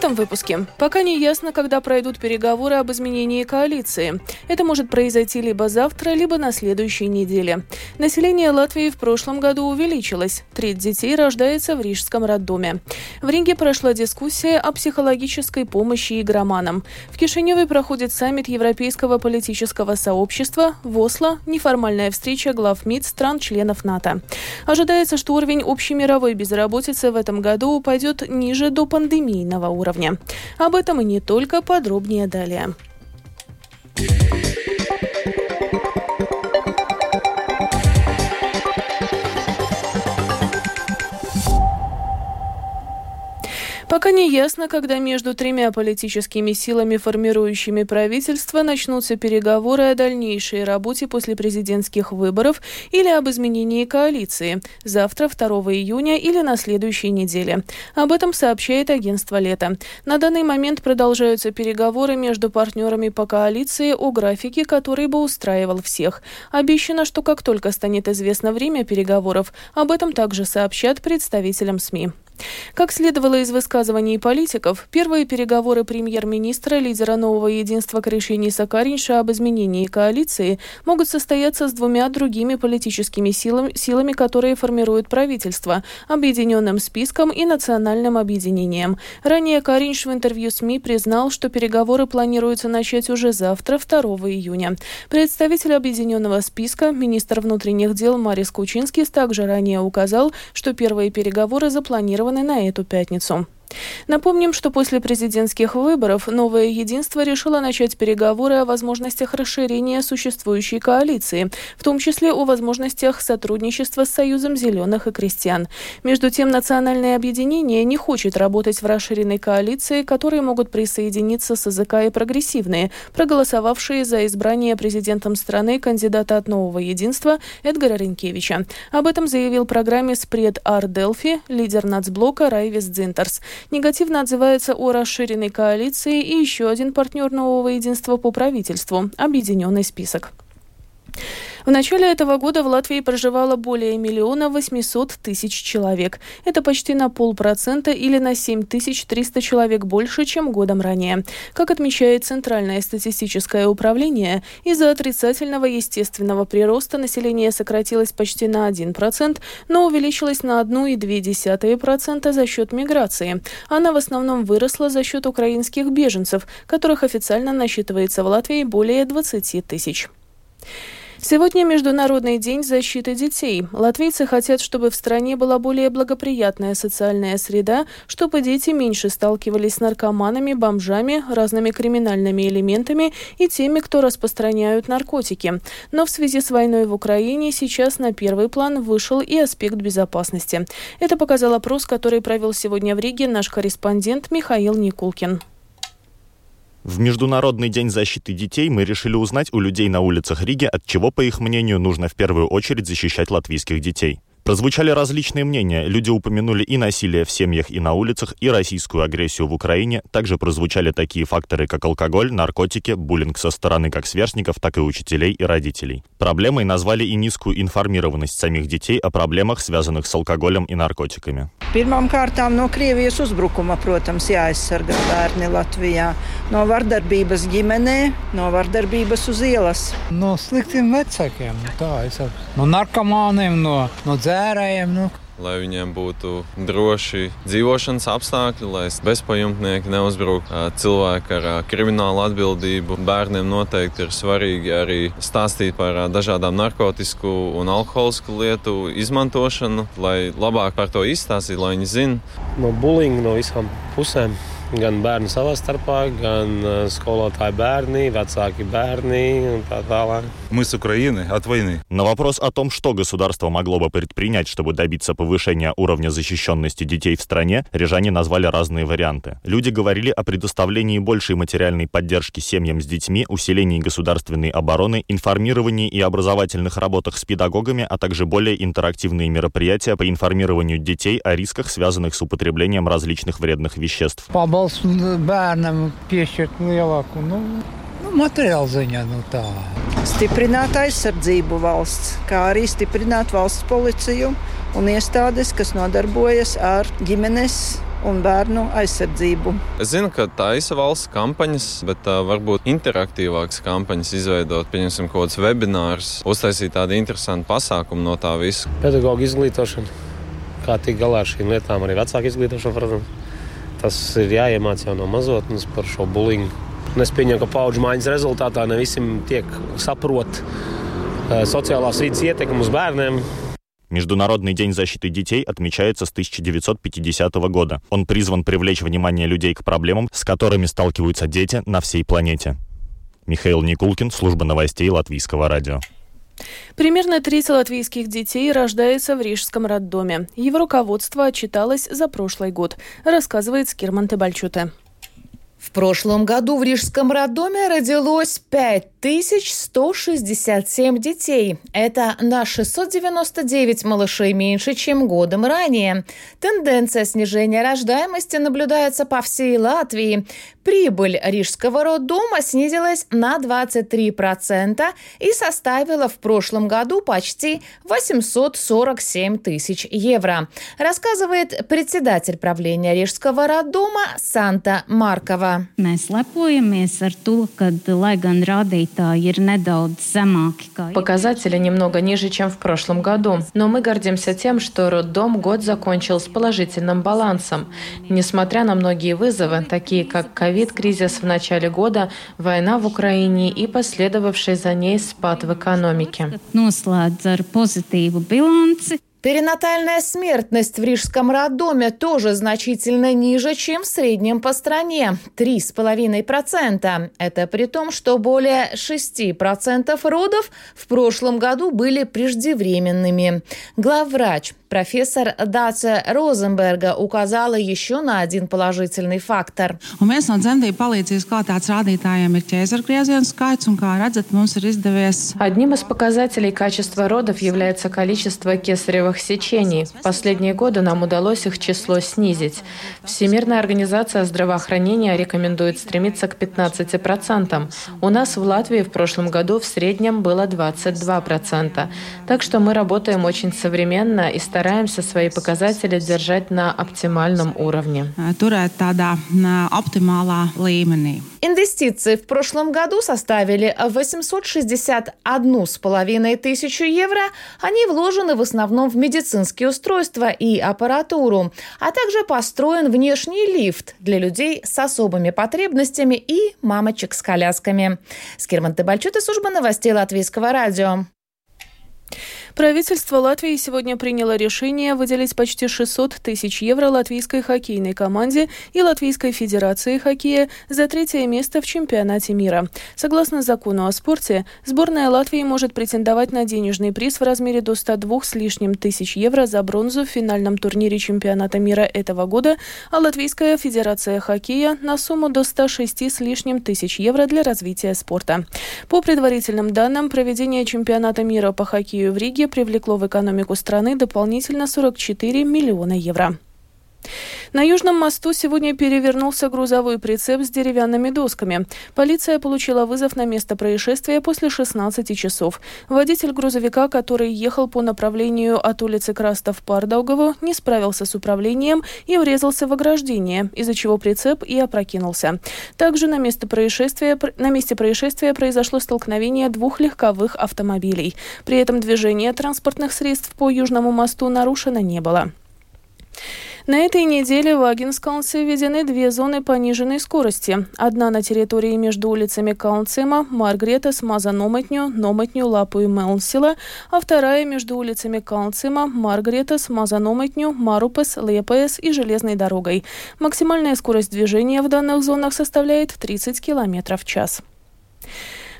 этом выпуске. Пока не ясно, когда пройдут переговоры об изменении коалиции. Это может произойти либо завтра, либо на следующей неделе. Население Латвии в прошлом году увеличилось. Треть детей рождается в Рижском роддоме. В Риге прошла дискуссия о психологической помощи игроманам. В Кишиневе проходит саммит Европейского политического сообщества. В Осло – неформальная встреча глав МИД стран-членов НАТО. Ожидается, что уровень общемировой безработицы в этом году упадет ниже до пандемийного уровня. Об этом и не только, подробнее далее. Пока не ясно, когда между тремя политическими силами, формирующими правительство, начнутся переговоры о дальнейшей работе после президентских выборов или об изменении коалиции завтра, 2 июня или на следующей неделе. Об этом сообщает агентство «Лето». На данный момент продолжаются переговоры между партнерами по коалиции о графике, который бы устраивал всех. Обещано, что как только станет известно время переговоров, об этом также сообщат представителям СМИ. Как следовало из высказываний политиков, первые переговоры премьер-министра, лидера нового единства Кришини Сакаринша об изменении коалиции могут состояться с двумя другими политическими силами, силами, которые формируют правительство, объединенным списком и национальным объединением. Ранее Каринш в интервью СМИ признал, что переговоры планируется начать уже завтра, 2 июня. Представитель объединенного списка, министр внутренних дел Марис Кучинский также ранее указал, что первые переговоры запланированы запланированы на эту пятницу. Напомним, что после президентских выборов новое единство решило начать переговоры о возможностях расширения существующей коалиции, в том числе о возможностях сотрудничества с Союзом зеленых и крестьян. Между тем, национальное объединение не хочет работать в расширенной коалиции, которые могут присоединиться с АЗК и прогрессивные, проголосовавшие за избрание президентом страны кандидата от нового единства Эдгара Ренкевича. Об этом заявил программе «Спред Ар Делфи» лидер нацблока Райвис Дзинтерс негативно отзывается о расширенной коалиции и еще один партнер нового единства по правительству – Объединенный список. В начале этого года в Латвии проживало более миллиона восьмисот тысяч человек. Это почти на полпроцента или на 7300 человек больше, чем годом ранее. Как отмечает Центральное статистическое управление, из-за отрицательного естественного прироста население сократилось почти на 1%, но увеличилось на 1,2% за счет миграции. Она в основном выросла за счет украинских беженцев, которых официально насчитывается в Латвии более 20 тысяч. Сегодня Международный день защиты детей. Латвийцы хотят, чтобы в стране была более благоприятная социальная среда, чтобы дети меньше сталкивались с наркоманами, бомжами, разными криминальными элементами и теми, кто распространяют наркотики. Но в связи с войной в Украине сейчас на первый план вышел и аспект безопасности. Это показал опрос, который провел сегодня в Риге наш корреспондент Михаил Никулкин. В Международный день защиты детей мы решили узнать у людей на улицах Риги, от чего, по их мнению, нужно в первую очередь защищать латвийских детей. Прозвучали различные мнения. Люди упомянули и насилие в семьях и на улицах, и российскую агрессию в Украине. Также прозвучали такие факторы, как алкоголь, наркотики, буллинг со стороны как сверстников, так и учителей и родителей. Проблемой назвали и низкую информированность самих детей о проблемах, связанных с алкоголем и наркотиками. Pirmām kārtām no Krievijas uzbrukuma, protams, jāaizsargā bērni Latvijā. No vardarbības ģimenē, no vardarbības uz ielas. No sliktiem vecākiem, tā es saprotu. No narkomāniem, no, no dzērājiem. Nu. Lai viņiem būtu droši dzīvošanas apstākļi, lai bezpajumtnieki neuzbruktu cilvēki ar kriminālu atbildību. Bērniem noteikti ir svarīgi arī stāstīt par dažādām narkotiku un alkoholisku lietu izmantošanu, lai labāk par to izstāstītu, lai viņi zinātu. No bullying no visām pusēm gan bērni savā starpā, gan skolotāji bērni, vecāki bērni un tā tālāk. Мы с Украины от войны. На вопрос о том, что государство могло бы предпринять, чтобы добиться повышения уровня защищенности детей в стране, рижане назвали разные варианты. Люди говорили о предоставлении большей материальной поддержки семьям с детьми, усилении государственной обороны, информировании и образовательных работах с педагогами, а также более интерактивные мероприятия по информированию детей о рисках, связанных с употреблением различных вредных веществ. Pabalstu bērnam piešķirt lielāku nu, nu, materiālu ziņā. Stiprināt aizsardzību valsts, kā arī stiprināt valsts policiju un iestādes, kas nodarbojas ar ģimenes un bērnu aizsardzību. Es zinu, ka taisa valsts kampaņas, bet uh, varbūt interaktīvākas kampaņas izveidot, pieņemsim, kaut kādus webinārus, uztaisīt tādu interesantu pasākumu no tā visa. Pedagoģa izglītošana, kā tikt galā ar šīm lietām, arī vecāku izglītošana, protams. Tas ir jāiemācās jau no mazotnes par šo buļbuļsāģu. Es pieņemu, ka paudžu maiņas rezultātā ne visiem tiek saprot социальной vidas ietekmi uz bērniem. Международный день защиты детей отмечается с 1950 года. Он призван привлечь внимание людей к проблемам, с которыми сталкиваются дети на всей планете. Михаил Никулкин, служба новостей Латвийского радио. Примерно треть латвийских детей рождается в Рижском роддоме. Его руководство отчиталось за прошлый год, рассказывает Скирман Тебальчуте. В прошлом году в Рижском роддоме родилось 5167 детей. Это на 699 малышей меньше, чем годом ранее. Тенденция снижения рождаемости наблюдается по всей Латвии. Прибыль Рижского роддома снизилась на 23% и составила в прошлом году почти 847 тысяч евро, рассказывает председатель правления Рижского роддома Санта Маркова. Lepojamies ar to, ka, lai Показатели немного ниже, чем в прошлом году, но мы гордимся тем, что роддом год закончил с положительным балансом. Несмотря на многие вызовы, такие как ковид-кризис в начале года, война в Украине и последовавший за ней спад в экономике. Перинатальная смертность в Рижском роддоме тоже значительно ниже, чем в среднем по стране – 3,5%. Это при том, что более 6% родов в прошлом году были преждевременными. Главврач профессор Даца Розенберга указала еще на один положительный фактор. Одним из показателей качества родов является количество кесаревых сечений. В последние годы нам удалось их число снизить. Всемирная организация здравоохранения рекомендует стремиться к 15%. У нас в Латвии в прошлом году в среднем было 22%. Так что мы работаем очень современно и стараемся стараемся свои показатели держать на оптимальном уровне. Инвестиции в прошлом году составили 861,5 тысячу евро. Они вложены в основном в медицинские устройства и аппаратуру, а также построен внешний лифт для людей с особыми потребностями и мамочек с колясками. Скирман Тебальчут и служба новостей Латвийского радио. Правительство Латвии сегодня приняло решение выделить почти 600 тысяч евро латвийской хоккейной команде и Латвийской федерации хоккея за третье место в чемпионате мира. Согласно закону о спорте, сборная Латвии может претендовать на денежный приз в размере до 102 с лишним тысяч евро за бронзу в финальном турнире чемпионата мира этого года, а Латвийская федерация хоккея на сумму до 106 с лишним тысяч евро для развития спорта. По предварительным данным, проведение чемпионата мира по хоккею в Риге привлекло в экономику страны дополнительно 44 миллиона евро. На Южном мосту сегодня перевернулся грузовой прицеп с деревянными досками. Полиция получила вызов на место происшествия после 16 часов. Водитель грузовика, который ехал по направлению от улицы Краста в Пардаугову, не справился с управлением и врезался в ограждение, из-за чего прицеп и опрокинулся. Также на, место происшествия, на месте происшествия произошло столкновение двух легковых автомобилей. При этом движение транспортных средств по Южному мосту нарушено не было. На этой неделе в Агинскалнце введены две зоны пониженной скорости. Одна на территории между улицами Калнцема, Маргрета, Смаза Номотню, Номотню, Лапу и Мелнсила, а вторая между улицами Калнцема, Маргрета, Смаза Номотню, Марупес, Лепес и Железной дорогой. Максимальная скорость движения в данных зонах составляет 30 км в час.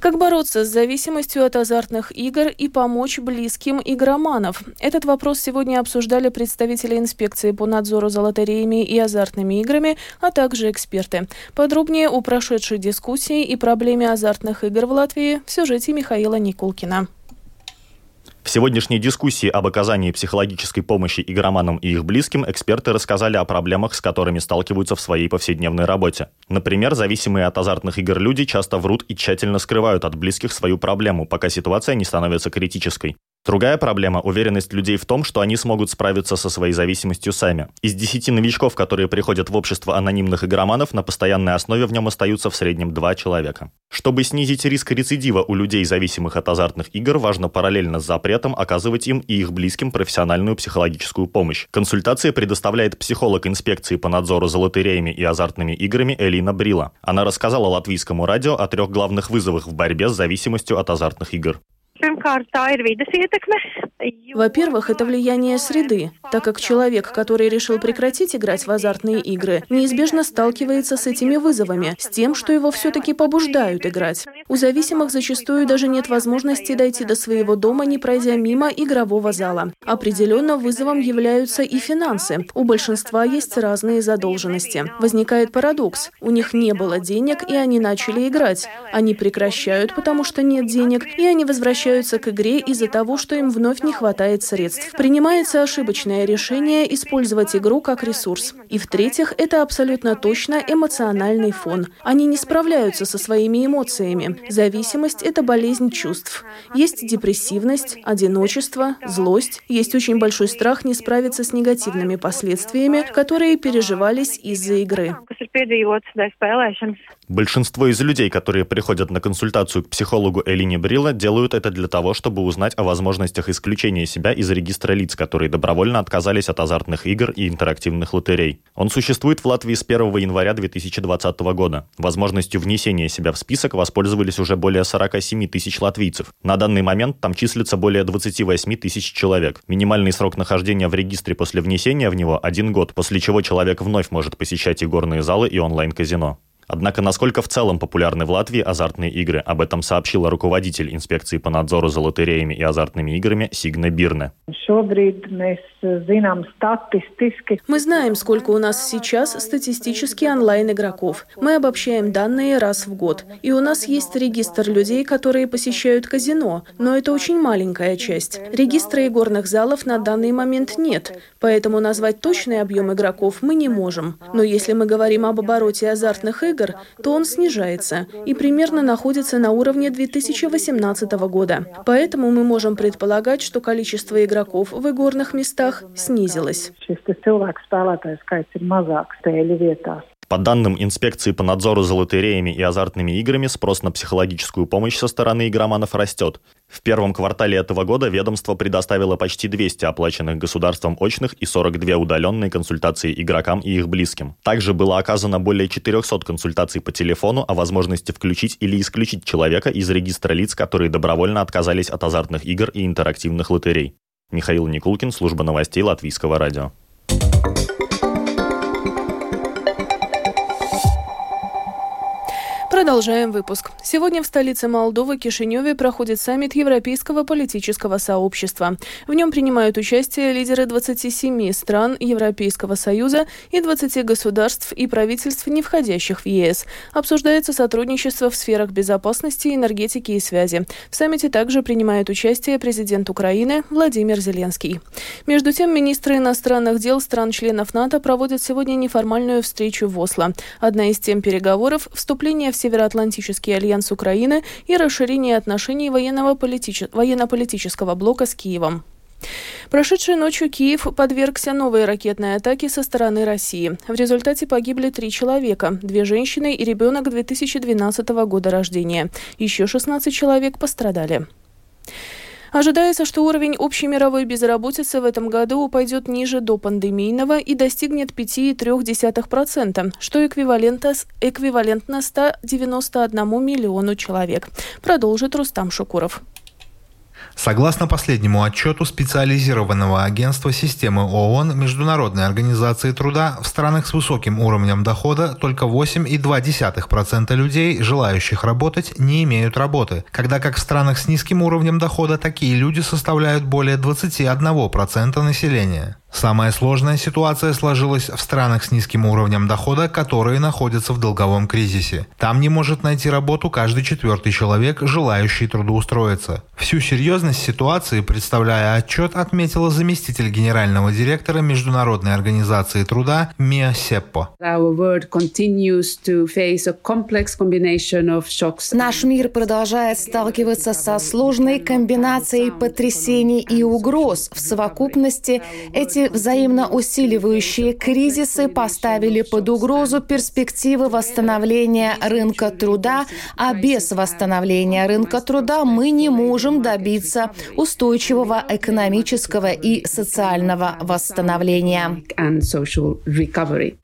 Как бороться с зависимостью от азартных игр и помочь близким игроманов? Этот вопрос сегодня обсуждали представители инспекции по надзору за лотереями и азартными играми, а также эксперты. Подробнее о прошедшей дискуссии и проблеме азартных игр в Латвии в сюжете Михаила Никулкина. В сегодняшней дискуссии об оказании психологической помощи игроманам и их близким эксперты рассказали о проблемах, с которыми сталкиваются в своей повседневной работе. Например, зависимые от азартных игр люди часто врут и тщательно скрывают от близких свою проблему, пока ситуация не становится критической. Другая проблема – уверенность людей в том, что они смогут справиться со своей зависимостью сами. Из десяти новичков, которые приходят в общество анонимных игроманов, на постоянной основе в нем остаются в среднем два человека. Чтобы снизить риск рецидива у людей, зависимых от азартных игр, важно параллельно с запретом оказывать им и их близким профессиональную психологическую помощь. Консультация предоставляет психолог инспекции по надзору за лотереями и азартными играми Элина Брила. Она рассказала латвийскому радио о трех главных вызовах в борьбе с зависимостью от азартных игр. Во-первых, это влияние среды, так как человек, который решил прекратить играть в азартные игры, неизбежно сталкивается с этими вызовами, с тем, что его все-таки побуждают играть. У зависимых зачастую даже нет возможности дойти до своего дома, не пройдя мимо игрового зала. Определенно вызовом являются и финансы. У большинства есть разные задолженности. Возникает парадокс. У них не было денег, и они начали играть. Они прекращают, потому что нет денег, и они возвращаются возвращаются к игре из-за того, что им вновь не хватает средств. Принимается ошибочное решение использовать игру как ресурс. И в-третьих, это абсолютно точно эмоциональный фон. Они не справляются со своими эмоциями. Зависимость – это болезнь чувств. Есть депрессивность, одиночество, злость. Есть очень большой страх не справиться с негативными последствиями, которые переживались из-за игры. Большинство из людей, которые приходят на консультацию к психологу Элине Брила, делают это для того, чтобы узнать о возможностях исключения себя из регистра лиц, которые добровольно отказались от азартных игр и интерактивных лотерей. Он существует в Латвии с 1 января 2020 года. Возможностью внесения себя в список воспользовались уже более 47 тысяч латвийцев. На данный момент там числится более 28 тысяч человек. Минимальный срок нахождения в регистре после внесения в него – один год, после чего человек вновь может посещать игорные залы и онлайн-казино. Однако насколько в целом популярны в Латвии азартные игры, об этом сообщила руководитель инспекции по надзору за лотереями и азартными играми Сигна Бирне. Знаем, сколько у нас сейчас статистически онлайн-игроков. Мы обобщаем данные раз в год. И у нас есть регистр людей, которые посещают казино, но это очень маленькая часть. Регистра игорных залов на данный момент нет, поэтому назвать точный объем игроков мы не можем. Но если мы говорим об обороте азартных игр, то он снижается и примерно находится на уровне 2018 года. Поэтому мы можем предполагать, что количество игроков в игорных местах снизилось. По данным инспекции по надзору за лотереями и азартными играми, спрос на психологическую помощь со стороны игроманов растет. В первом квартале этого года ведомство предоставило почти 200 оплаченных государством очных и 42 удаленные консультации игрокам и их близким. Также было оказано более 400 консультаций по телефону о возможности включить или исключить человека из регистра лиц, которые добровольно отказались от азартных игр и интерактивных лотерей. Михаил Никулкин, служба новостей Латвийского радио. Продолжаем выпуск. Сегодня в столице Молдовы, Кишиневе, проходит саммит Европейского политического сообщества. В нем принимают участие лидеры 27 стран Европейского Союза и 20 государств и правительств, не входящих в ЕС. Обсуждается сотрудничество в сферах безопасности, энергетики и связи. В саммите также принимает участие президент Украины Владимир Зеленский. Между тем, министры иностранных дел стран-членов НАТО проводят сегодня неформальную встречу в Осло. Одна из тем переговоров – вступление в Североатлантический альянс Украины и расширение отношений военно-политического блока с Киевом. Прошедшей ночью Киев подвергся новой ракетной атаке со стороны России. В результате погибли три человека, две женщины и ребенок 2012 года рождения. Еще 16 человек пострадали. Ожидается, что уровень общей мировой безработицы в этом году упадет ниже до пандемийного и достигнет 5,3%, что эквивалентно, эквивалентно 191 миллиону человек, продолжит Рустам Шукуров. Согласно последнему отчету специализированного агентства системы ООН Международной организации труда, в странах с высоким уровнем дохода только 8,2% людей, желающих работать, не имеют работы, когда как в странах с низким уровнем дохода такие люди составляют более 21% населения. Самая сложная ситуация сложилась в странах с низким уровнем дохода, которые находятся в долговом кризисе. Там не может найти работу каждый четвертый человек, желающий трудоустроиться. Всю серьезность ситуации, представляя отчет, отметила заместитель генерального директора Международной организации труда Мия Сеппо. Наш мир продолжает сталкиваться со сложной комбинацией потрясений и угроз. В совокупности эти взаимно усиливающие кризисы поставили под угрозу перспективы восстановления рынка труда, а без восстановления рынка труда мы не можем добиться устойчивого экономического и социального восстановления.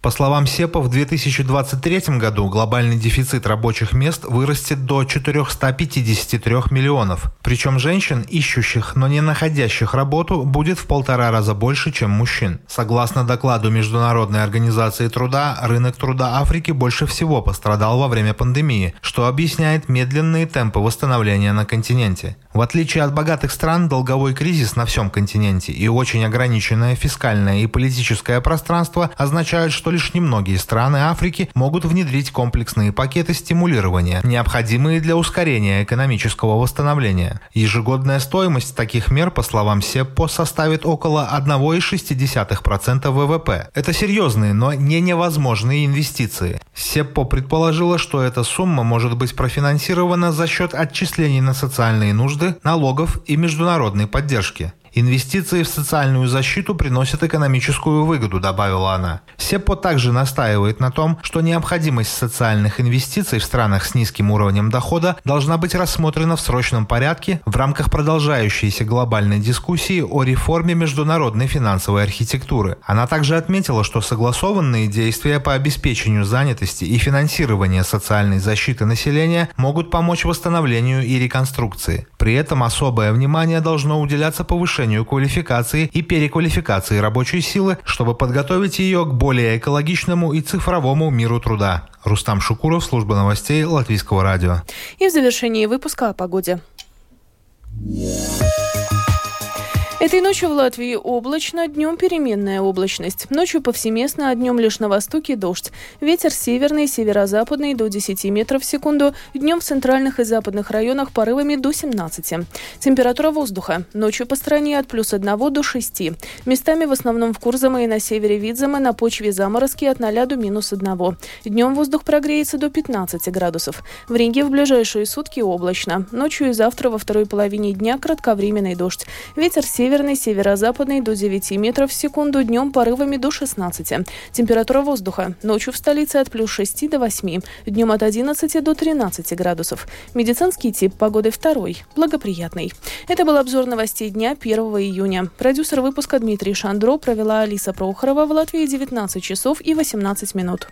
По словам СЕПа, в 2023 году глобальный дефицит рабочих мест вырастет до 453 миллионов. Причем женщин, ищущих, но не находящих работу, будет в полтора раза больше, чем мужчин. Согласно докладу Международной организации труда, рынок труда Африки больше всего пострадал во время пандемии, что объясняет медленные темпы восстановления на континенте. В отличие от богатых стран, долговой кризис на всем континенте и очень ограниченное фискальное и политическое пространство означают, что лишь немногие страны Африки могут внедрить комплексные пакеты стимулирования, необходимые для ускорения экономического восстановления. Ежегодная стоимость таких мер, по словам СЕППО, составит около 1,6% ВВП. Это серьезные, но не невозможные инвестиции. СЕППО предположила, что эта сумма может быть профинансирована за счет отчислений на социальные нужды, налогов и международной поддержки. Инвестиции в социальную защиту приносят экономическую выгоду, добавила она. СЕПО также настаивает на том, что необходимость социальных инвестиций в странах с низким уровнем дохода должна быть рассмотрена в срочном порядке в рамках продолжающейся глобальной дискуссии о реформе международной финансовой архитектуры. Она также отметила, что согласованные действия по обеспечению занятости и финансирования социальной защиты населения могут помочь восстановлению и реконструкции. При этом особое внимание должно уделяться повышению квалификации и переквалификации рабочей силы, чтобы подготовить ее к более экологичному и цифровому миру труда. Рустам Шукуров, служба новостей Латвийского радио. И в завершении выпуска о погоде. Этой ночью в Латвии облачно, днем переменная облачность. Ночью повсеместно, а днем лишь на востоке дождь. Ветер северный, северо-западный до 10 метров в секунду. Днем в центральных и западных районах порывами до 17. Температура воздуха. Ночью по стране от плюс 1 до 6. Местами в основном в Курзаме и на севере Видзема на почве заморозки от 0 до минус 1. Днем воздух прогреется до 15 градусов. В Риге в ближайшие сутки облачно. Ночью и завтра во второй половине дня кратковременный дождь. Ветер северный северный, северо-западный до 9 метров в секунду, днем порывами до 16. Температура воздуха. Ночью в столице от плюс 6 до 8, днем от 11 до 13 градусов. Медицинский тип погоды второй, благоприятный. Это был обзор новостей дня 1 июня. Продюсер выпуска Дмитрий Шандро провела Алиса Прохорова в Латвии 19 часов и 18 минут.